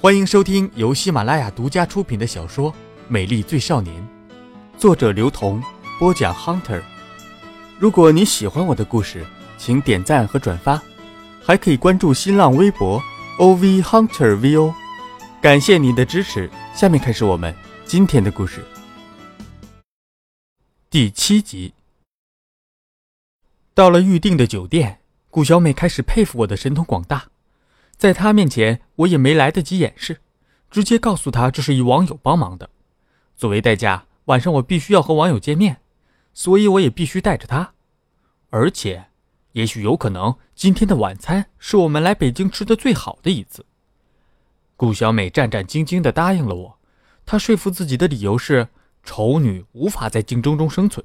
欢迎收听由喜马拉雅独家出品的小说《美丽最少年》，作者刘同，播讲 Hunter。如果你喜欢我的故事，请点赞和转发，还可以关注新浪微博 OV Hunter VO。感谢您的支持。下面开始我们今天的故事。第七集，到了预定的酒店，顾小美开始佩服我的神通广大。在他面前，我也没来得及掩饰，直接告诉他这是一网友帮忙的。作为代价，晚上我必须要和网友见面，所以我也必须带着他。而且，也许有可能，今天的晚餐是我们来北京吃的最好的一次。顾小美战战兢兢地答应了我，她说服自己的理由是丑女无法在竞争中生存。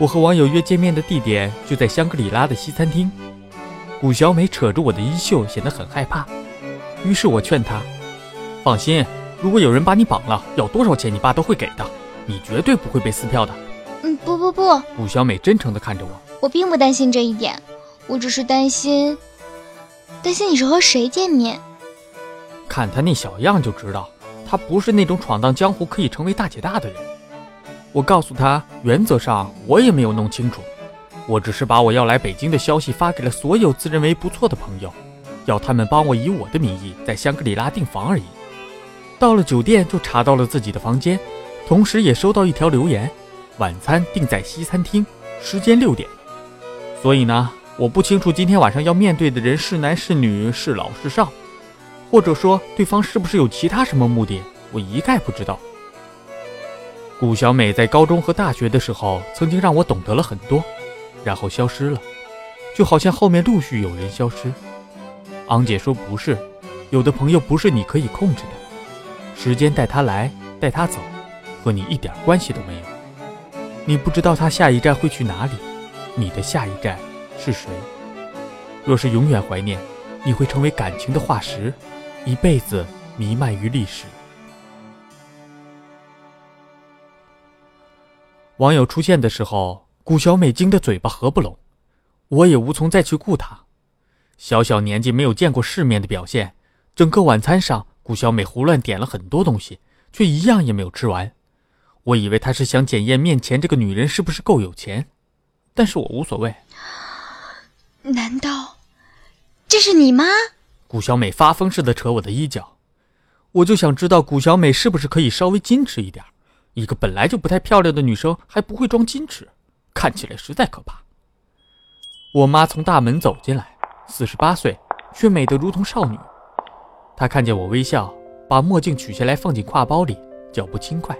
我和网友约见面的地点就在香格里拉的西餐厅。古小美扯着我的衣袖，显得很害怕。于是我劝她：“放心，如果有人把你绑了，要多少钱你爸都会给的，你绝对不会被撕票的。”嗯，不不不，古小美真诚地看着我：“我并不担心这一点，我只是担心，担心你是和谁见面。看他那小样就知道，他不是那种闯荡江湖可以成为大姐大的人。”我告诉他，原则上我也没有弄清楚，我只是把我要来北京的消息发给了所有自认为不错的朋友，要他们帮我以我的名义在香格里拉订房而已。到了酒店就查到了自己的房间，同时也收到一条留言：晚餐定在西餐厅，时间六点。所以呢，我不清楚今天晚上要面对的人是男是女，是老是少，或者说对方是不是有其他什么目的，我一概不知道。顾小美在高中和大学的时候，曾经让我懂得了很多，然后消失了，就好像后面陆续有人消失。昂姐说不是，有的朋友不是你可以控制的，时间带他来，带他走，和你一点关系都没有。你不知道他下一站会去哪里，你的下一站是谁？若是永远怀念，你会成为感情的化石，一辈子弥漫于历史。网友出现的时候，顾小美惊得嘴巴合不拢，我也无从再去顾她。小小年纪没有见过世面的表现，整个晚餐上，顾小美胡乱点了很多东西，却一样也没有吃完。我以为她是想检验面前这个女人是不是够有钱，但是我无所谓。难道这是你妈？顾小美发疯似的扯我的衣角，我就想知道顾小美是不是可以稍微矜持一点。一个本来就不太漂亮的女生还不会装矜持，看起来实在可怕。我妈从大门走进来，四十八岁，却美得如同少女。她看见我微笑，把墨镜取下来放进挎包里，脚步轻快。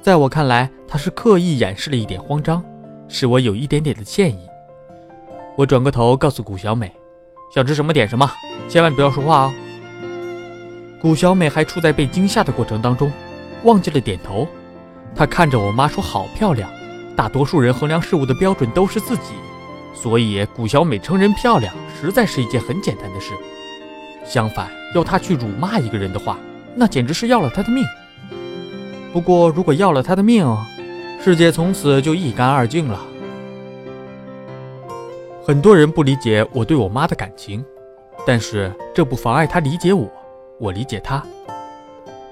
在我看来，她是刻意掩饰了一点慌张，使我有一点点的歉意。我转过头告诉谷小美：“想吃什么点什么，千万不要说话哦。”谷小美还处在被惊吓的过程当中，忘记了点头。他看着我妈说：“好漂亮。”大多数人衡量事物的标准都是自己，所以谷小美称人漂亮，实在是一件很简单的事。相反，要她去辱骂一个人的话，那简直是要了他的命。不过，如果要了他的命，世界从此就一干二净了。很多人不理解我对我妈的感情，但是这不妨碍她理解我，我理解她。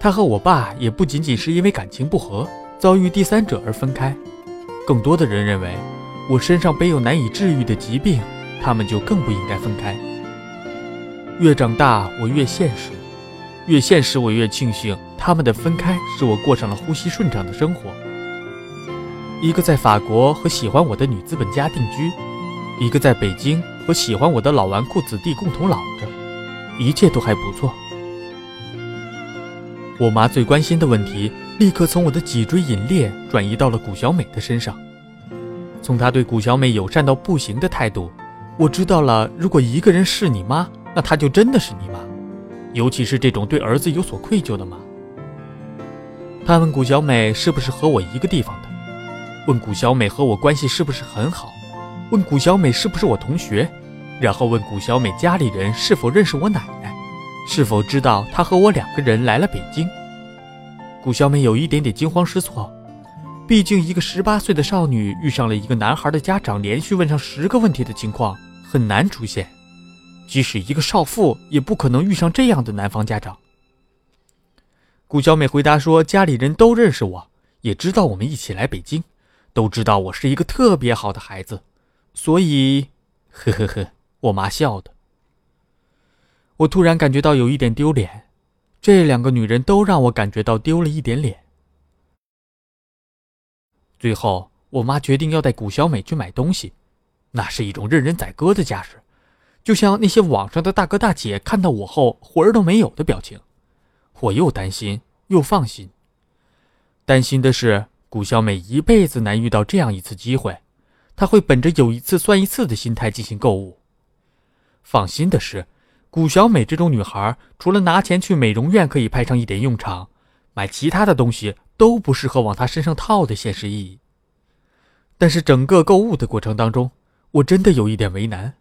她和我爸也不仅仅是因为感情不和。遭遇第三者而分开，更多的人认为我身上背有难以治愈的疾病，他们就更不应该分开。越长大，我越现实，越现实，我越庆幸他们的分开使我过上了呼吸顺畅的生活。一个在法国和喜欢我的女资本家定居，一个在北京和喜欢我的老纨绔子弟共同老着，一切都还不错。我妈最关心的问题。立刻从我的脊椎引裂转移到了谷小美的身上。从她对谷小美友善到不行的态度，我知道了，如果一个人是你妈，那她就真的是你妈，尤其是这种对儿子有所愧疚的妈。他问谷小美是不是和我一个地方的，问谷小美和我关系是不是很好，问谷小美是不是我同学，然后问谷小美家里人是否认识我奶，是否知道他和我两个人来了北京。顾小美有一点点惊慌失措，毕竟一个十八岁的少女遇上了一个男孩的家长连续问上十个问题的情况很难出现，即使一个少妇也不可能遇上这样的男方家长。顾小美回答说：“家里人都认识我，也知道我们一起来北京，都知道我是一个特别好的孩子，所以，呵呵呵。”我妈笑的。我突然感觉到有一点丢脸，这两个女人都让我感觉到丢了一点脸。最后，我妈决定要带古小美去买东西，那是一种任人宰割的架势，就像那些网上的大哥大姐看到我后魂儿都没有的表情。我又担心又放心。担心的是，古小美一辈子难遇到这样一次机会，她会本着有一次算一次的心态进行购物。放心的是。古小美这种女孩，除了拿钱去美容院可以派上一点用场，买其他的东西都不适合往她身上套的现实意义。但是整个购物的过程当中，我真的有一点为难。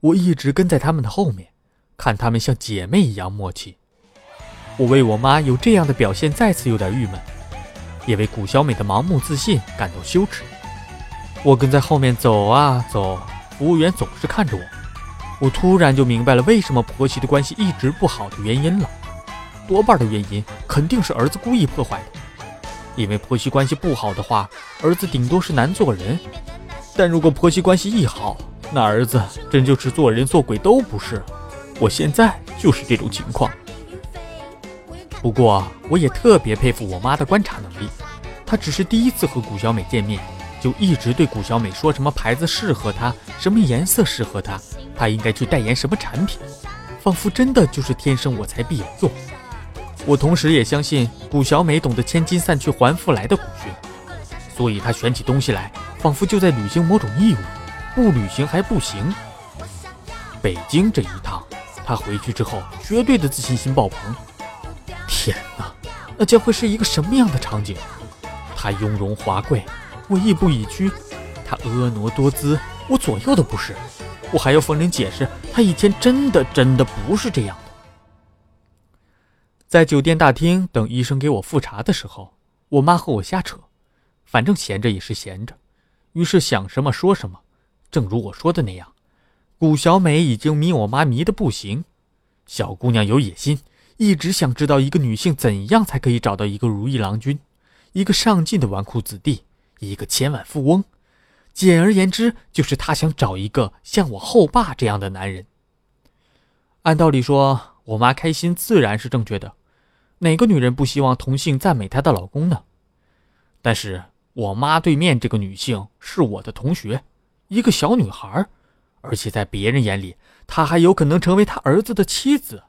我一直跟在他们的后面，看他们像姐妹一样默契。我为我妈有这样的表现再次有点郁闷，也为古小美的盲目自信感到羞耻。我跟在后面走啊走，服务员总是看着我。我突然就明白了为什么婆媳的关系一直不好的原因了，多半的原因肯定是儿子故意破坏的。因为婆媳关系不好的话，儿子顶多是难做人；但如果婆媳关系一好，那儿子真就是做人做鬼都不是。我现在就是这种情况。不过，我也特别佩服我妈的观察能力，她只是第一次和古小美见面。就一直对古小美说什么牌子适合她，什么颜色适合她，他应该去代言什么产品，仿佛真的就是天生我材必有用。我同时也相信古小美懂得千金散去还复来的古训，所以她选起东西来，仿佛就在履行某种义务，不履行还不行。北京这一趟，她回去之后绝对的自信心爆棚。天哪，那将会是一个什么样的场景？她雍容华贵。我亦步亦趋，他婀娜多姿，我左右的不是。我还要逢人解释，他以前真的真的不是这样的。在酒店大厅等医生给我复查的时候，我妈和我瞎扯，反正闲着也是闲着，于是想什么说什么。正如我说的那样，古小美已经迷我妈迷得不行。小姑娘有野心，一直想知道一个女性怎样才可以找到一个如意郎君，一个上进的纨绔子弟。一个千万富翁，简而言之，就是她想找一个像我后爸这样的男人。按道理说，我妈开心自然是正确的，哪个女人不希望同性赞美她的老公呢？但是我妈对面这个女性是我的同学，一个小女孩，而且在别人眼里，她还有可能成为他儿子的妻子，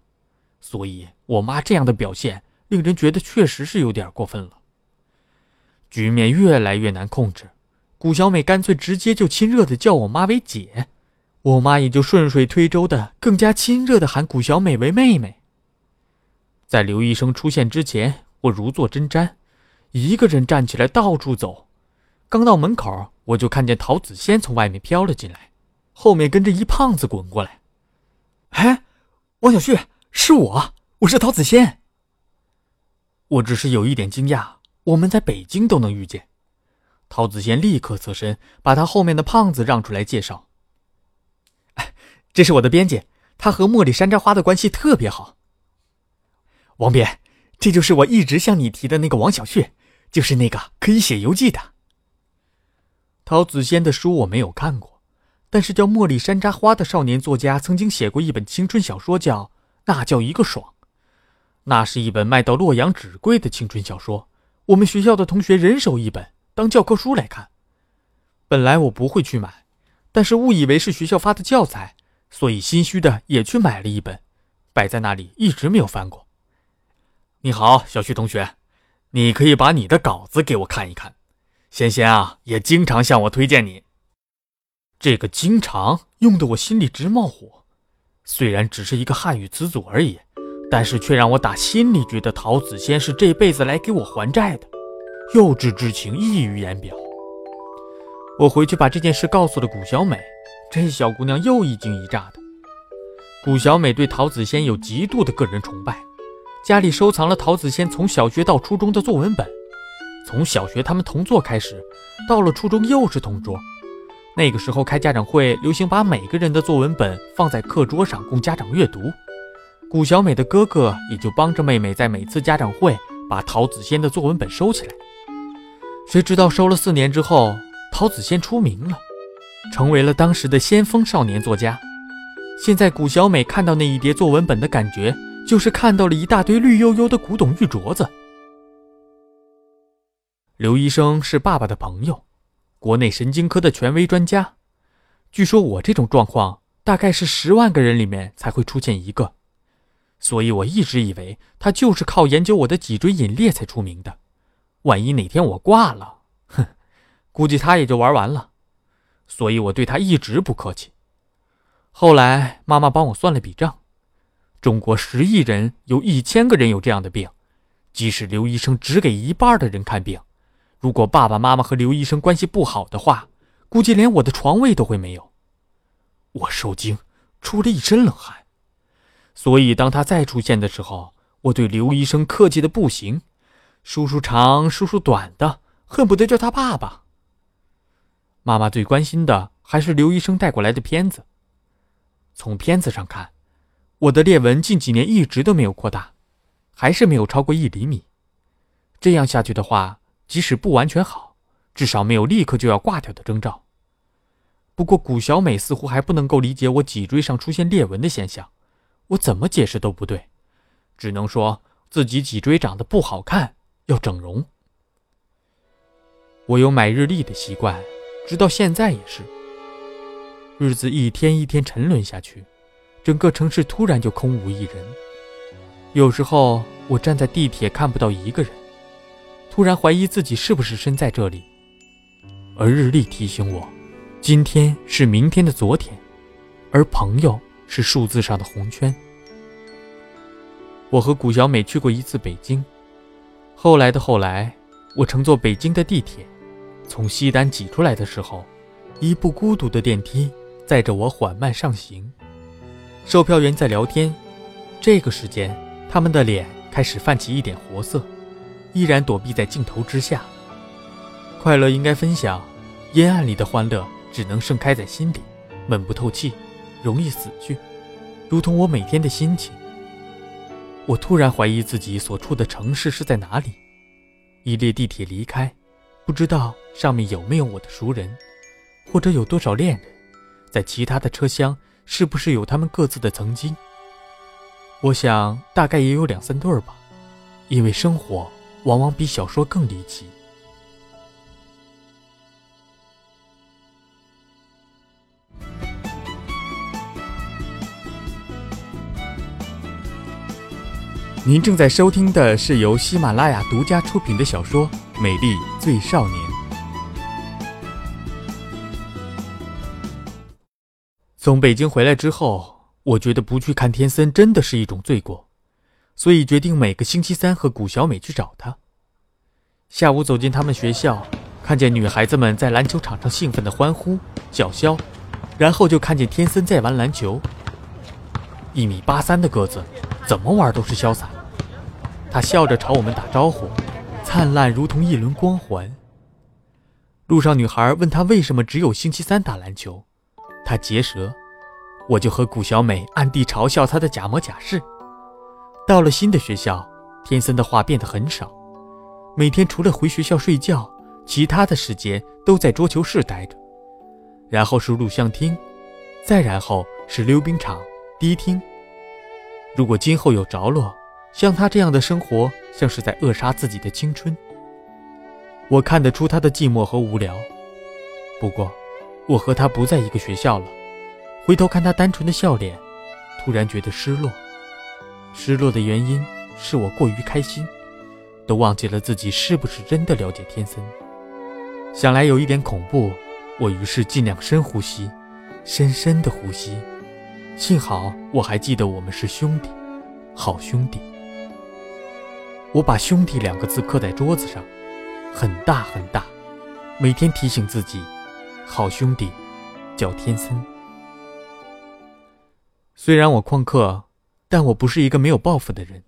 所以我妈这样的表现，令人觉得确实是有点过分了。局面越来越难控制，古小美干脆直接就亲热的叫我妈为姐，我妈也就顺水推舟的更加亲热的喊古小美为妹妹。在刘医生出现之前，我如坐针毡，一个人站起来到处走，刚到门口，我就看见陶子仙从外面飘了进来，后面跟着一胖子滚过来。哎，王小旭，是我，我是陶子仙。我只是有一点惊讶。我们在北京都能遇见，陶子贤立刻侧身，把他后面的胖子让出来介绍：“哎这是我的编辑，他和茉莉山楂花的关系特别好。”王编，这就是我一直向你提的那个王小旭，就是那个可以写游记的。陶子仙的书我没有看过，但是叫茉莉山楂花的少年作家曾经写过一本青春小说，叫《那叫一个爽》，那是一本卖到洛阳纸贵的青春小说。我们学校的同学人手一本当教科书来看。本来我不会去买，但是误以为是学校发的教材，所以心虚的也去买了一本，摆在那里一直没有翻过。你好，小旭同学，你可以把你的稿子给我看一看。仙仙啊，也经常向我推荐你。这个“经常”用的我心里直冒火，虽然只是一个汉语词组而已。但是却让我打心里觉得陶子仙是这辈子来给我还债的，幼稚之情溢于言表。我回去把这件事告诉了古小美，这小姑娘又一惊一乍的。古小美对陶子仙有极度的个人崇拜，家里收藏了陶子仙从小学到初中的作文本，从小学他们同桌开始，到了初中又是同桌，那个时候开家长会，流行把每个人的作文本放在课桌上供家长阅读。谷小美的哥哥也就帮着妹妹在每次家长会把陶子仙的作文本收起来。谁知道收了四年之后，陶子仙出名了，成为了当时的先锋少年作家。现在谷小美看到那一叠作文本的感觉，就是看到了一大堆绿油油的古董玉镯子。刘医生是爸爸的朋友，国内神经科的权威专家。据说我这种状况，大概是十万个人里面才会出现一个，所以我一直以为他就是靠研究我的脊椎隐裂才出名的。万一哪天我挂了，哼，估计他也就玩完了。所以我对他一直不客气。后来妈妈帮我算了笔账，中国十亿人有一千个人有这样的病，即使刘医生只给一半的人看病。如果爸爸妈妈和刘医生关系不好的话，估计连我的床位都会没有。我受惊，出了一身冷汗。所以当他再出现的时候，我对刘医生客气的不行，叔叔长，叔叔短的，恨不得叫他爸爸。妈妈最关心的还是刘医生带过来的片子。从片子上看，我的裂纹近几年一直都没有扩大，还是没有超过一厘米。这样下去的话。即使不完全好，至少没有立刻就要挂掉的征兆。不过古小美似乎还不能够理解我脊椎上出现裂纹的现象，我怎么解释都不对，只能说自己脊椎长得不好看，要整容。我有买日历的习惯，直到现在也是。日子一天一天沉沦下去，整个城市突然就空无一人。有时候我站在地铁看不到一个人。突然怀疑自己是不是身在这里，而日历提醒我，今天是明天的昨天，而朋友是数字上的红圈。我和谷小美去过一次北京，后来的后来，我乘坐北京的地铁，从西单挤出来的时候，一部孤独的电梯载着我缓慢上行，售票员在聊天，这个时间他们的脸开始泛起一点活色。依然躲避在镜头之下。快乐应该分享，阴暗里的欢乐只能盛开在心里，闷不透气，容易死去，如同我每天的心情。我突然怀疑自己所处的城市是在哪里。一列地铁离开，不知道上面有没有我的熟人，或者有多少恋人，在其他的车厢是不是有他们各自的曾经？我想大概也有两三对儿吧，因为生活。往往比小说更离奇。您正在收听的是由喜马拉雅独家出品的小说《美丽最少年》。从北京回来之后，我觉得不去看天森真的是一种罪过。所以决定每个星期三和谷小美去找他。下午走进他们学校，看见女孩子们在篮球场上兴奋的欢呼叫嚣，然后就看见天森在玩篮球。一米八三的个子，怎么玩都是潇洒。他笑着朝我们打招呼，灿烂如同一轮光环。路上，女孩问他为什么只有星期三打篮球，他结舌，我就和谷小美暗地嘲笑他的假模假式。到了新的学校，天森的话变得很少，每天除了回学校睡觉，其他的时间都在桌球室待着，然后是录像厅，再然后是溜冰场、迪厅。如果今后有着落，像他这样的生活，像是在扼杀自己的青春。我看得出他的寂寞和无聊。不过，我和他不在一个学校了，回头看他单纯的笑脸，突然觉得失落。失落的原因是我过于开心，都忘记了自己是不是真的了解天森。想来有一点恐怖，我于是尽量深呼吸，深深的呼吸。幸好我还记得我们是兄弟，好兄弟。我把“兄弟”两个字刻在桌子上，很大很大，每天提醒自己，好兄弟叫天森。虽然我旷课。但我不是一个没有抱负的人，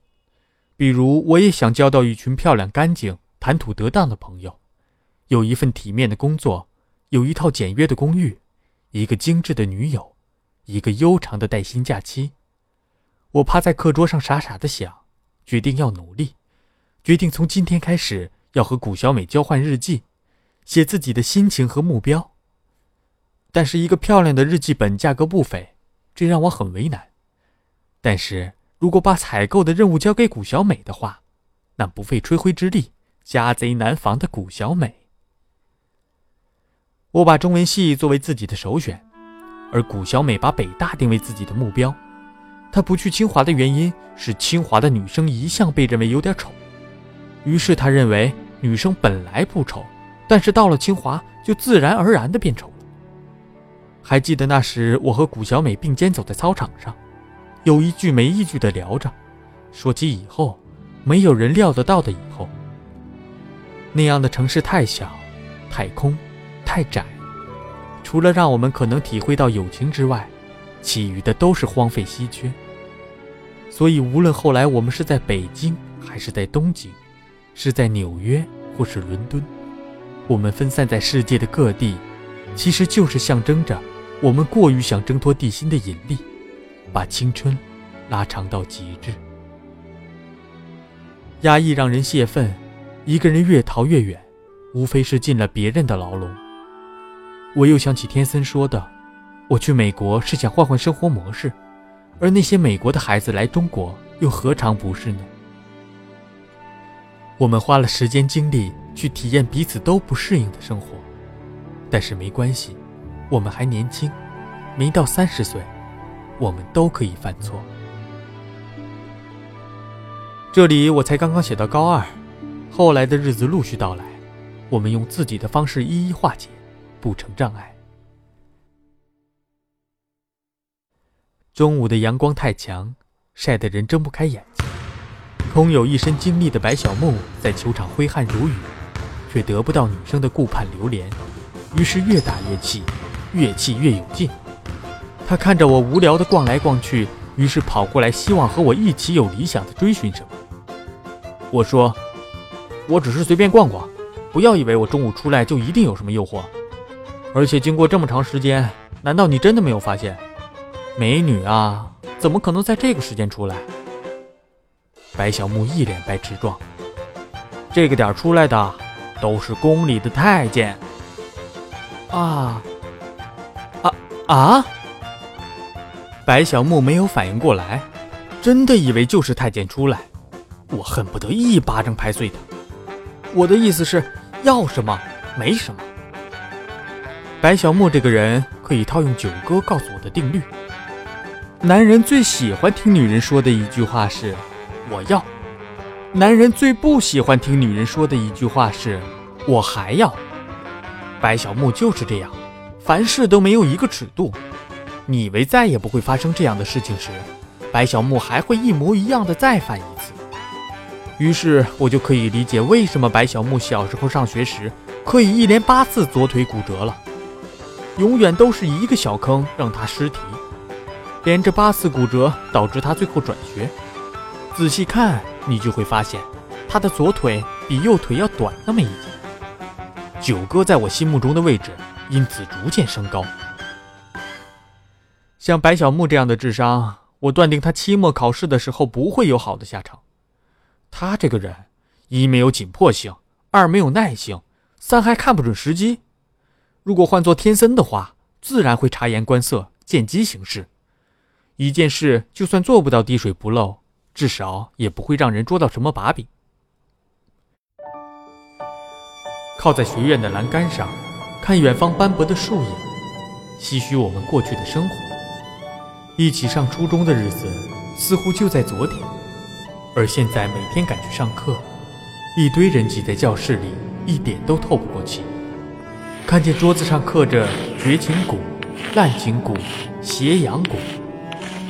比如我也想交到一群漂亮、干净、谈吐得当的朋友，有一份体面的工作，有一套简约的公寓，一个精致的女友，一个悠长的带薪假期。我趴在课桌上傻傻的想，决定要努力，决定从今天开始要和谷小美交换日记，写自己的心情和目标。但是一个漂亮的日记本价格不菲，这让我很为难。但是如果把采购的任务交给谷小美的话，那不费吹灰之力，家贼难防的谷小美。我把中文系作为自己的首选，而谷小美把北大定为自己的目标。她不去清华的原因是清华的女生一向被认为有点丑，于是他认为女生本来不丑，但是到了清华就自然而然的变丑了。还记得那时我和谷小美并肩走在操场上，有一句没一句的聊着，说起以后，没有人料得到的以后。那样的城市太小，太空。太窄，除了让我们可能体会到友情之外，其余的都是荒废稀缺。所以，无论后来我们是在北京，还是在东京，是在纽约，或是伦敦，我们分散在世界的各地，其实就是象征着我们过于想挣脱地心的引力，把青春拉长到极致。压抑让人泄愤，一个人越逃越远，无非是进了别人的牢笼。我又想起天森说的：“我去美国是想换换生活模式，而那些美国的孩子来中国又何尝不是呢？”我们花了时间精力去体验彼此都不适应的生活，但是没关系，我们还年轻，没到三十岁，我们都可以犯错。这里我才刚刚写到高二，后来的日子陆续到来，我们用自己的方式一一化解。不成障碍。中午的阳光太强，晒得人睁不开眼睛。空有一身精力的白小木在球场挥汗如雨，却得不到女生的顾盼流连，于是越打越气，越气越有劲。他看着我无聊的逛来逛去，于是跑过来，希望和我一起有理想的追寻什么。我说：“我只是随便逛逛，不要以为我中午出来就一定有什么诱惑。”而且经过这么长时间，难道你真的没有发现，美女啊，怎么可能在这个时间出来？白小木一脸白痴状。这个点出来的，都是宫里的太监。啊，啊啊！白小木没有反应过来，真的以为就是太监出来，我恨不得一巴掌拍碎他。我的意思是要什么没什么。白小木这个人可以套用九哥告诉我的定律：男人最喜欢听女人说的一句话是“我要”，男人最不喜欢听女人说的一句话是“我还要”。白小木就是这样，凡事都没有一个尺度。你以为再也不会发生这样的事情时，白小木还会一模一样的再犯一次。于是我就可以理解为什么白小木小时候上学时可以一连八次左腿骨折了。永远都是一个小坑让他失蹄，连着八次骨折导致他最后转学。仔细看，你就会发现，他的左腿比右腿要短那么一截。九哥在我心目中的位置因此逐渐升高。像白小木这样的智商，我断定他期末考试的时候不会有好的下场。他这个人，一没有紧迫性，二没有耐性，三还看不准时机。如果换做天森的话，自然会察言观色、见机行事。一件事就算做不到滴水不漏，至少也不会让人捉到什么把柄。靠在学院的栏杆上，看远方斑驳的树影，唏嘘我们过去的生活。一起上初中的日子，似乎就在昨天。而现在每天赶去上课，一堆人挤在教室里，一点都透不过气。看见桌子上刻着绝情谷、滥情谷、斜阳谷，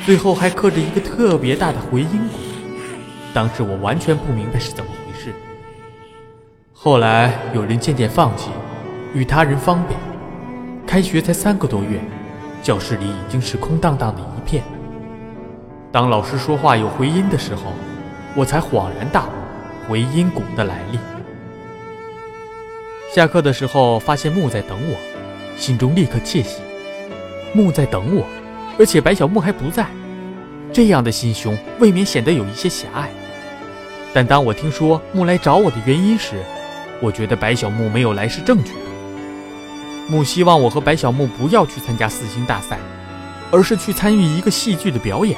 最后还刻着一个特别大的回音谷。当时我完全不明白是怎么回事。后来有人渐渐放弃，与他人方便。开学才三个多月，教室里已经是空荡荡的一片。当老师说话有回音的时候，我才恍然大悟回音谷的来历。下课的时候，发现木在等我，心中立刻窃喜。木在等我，而且白小木还不在，这样的心胸未免显得有一些狭隘。但当我听说木来找我的原因时，我觉得白小木没有来是正确的。木希望我和白小木不要去参加四星大赛，而是去参与一个戏剧的表演。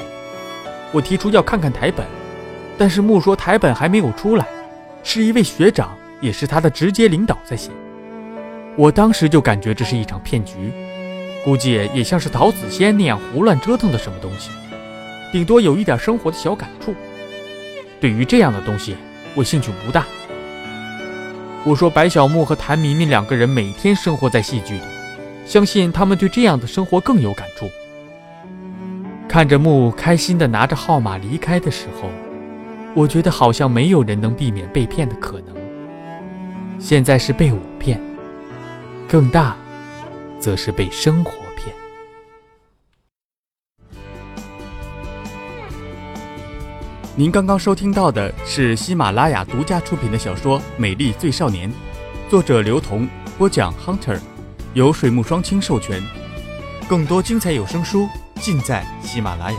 我提出要看看台本，但是木说台本还没有出来，是一位学长，也是他的直接领导在写。我当时就感觉这是一场骗局，估计也像是陶子仙那样胡乱折腾的什么东西，顶多有一点生活的小感触。对于这样的东西，我兴趣不大。我说白小木和谭明明两个人每天生活在戏剧里，相信他们对这样的生活更有感触。看着木开心的拿着号码离开的时候，我觉得好像没有人能避免被骗的可能。现在是被我骗，更大，则是被生活。您刚刚收听到的是喜马拉雅独家出品的小说《美丽最少年》，作者刘同，播讲 Hunter，由水木双清授权。更多精彩有声书尽在喜马拉雅。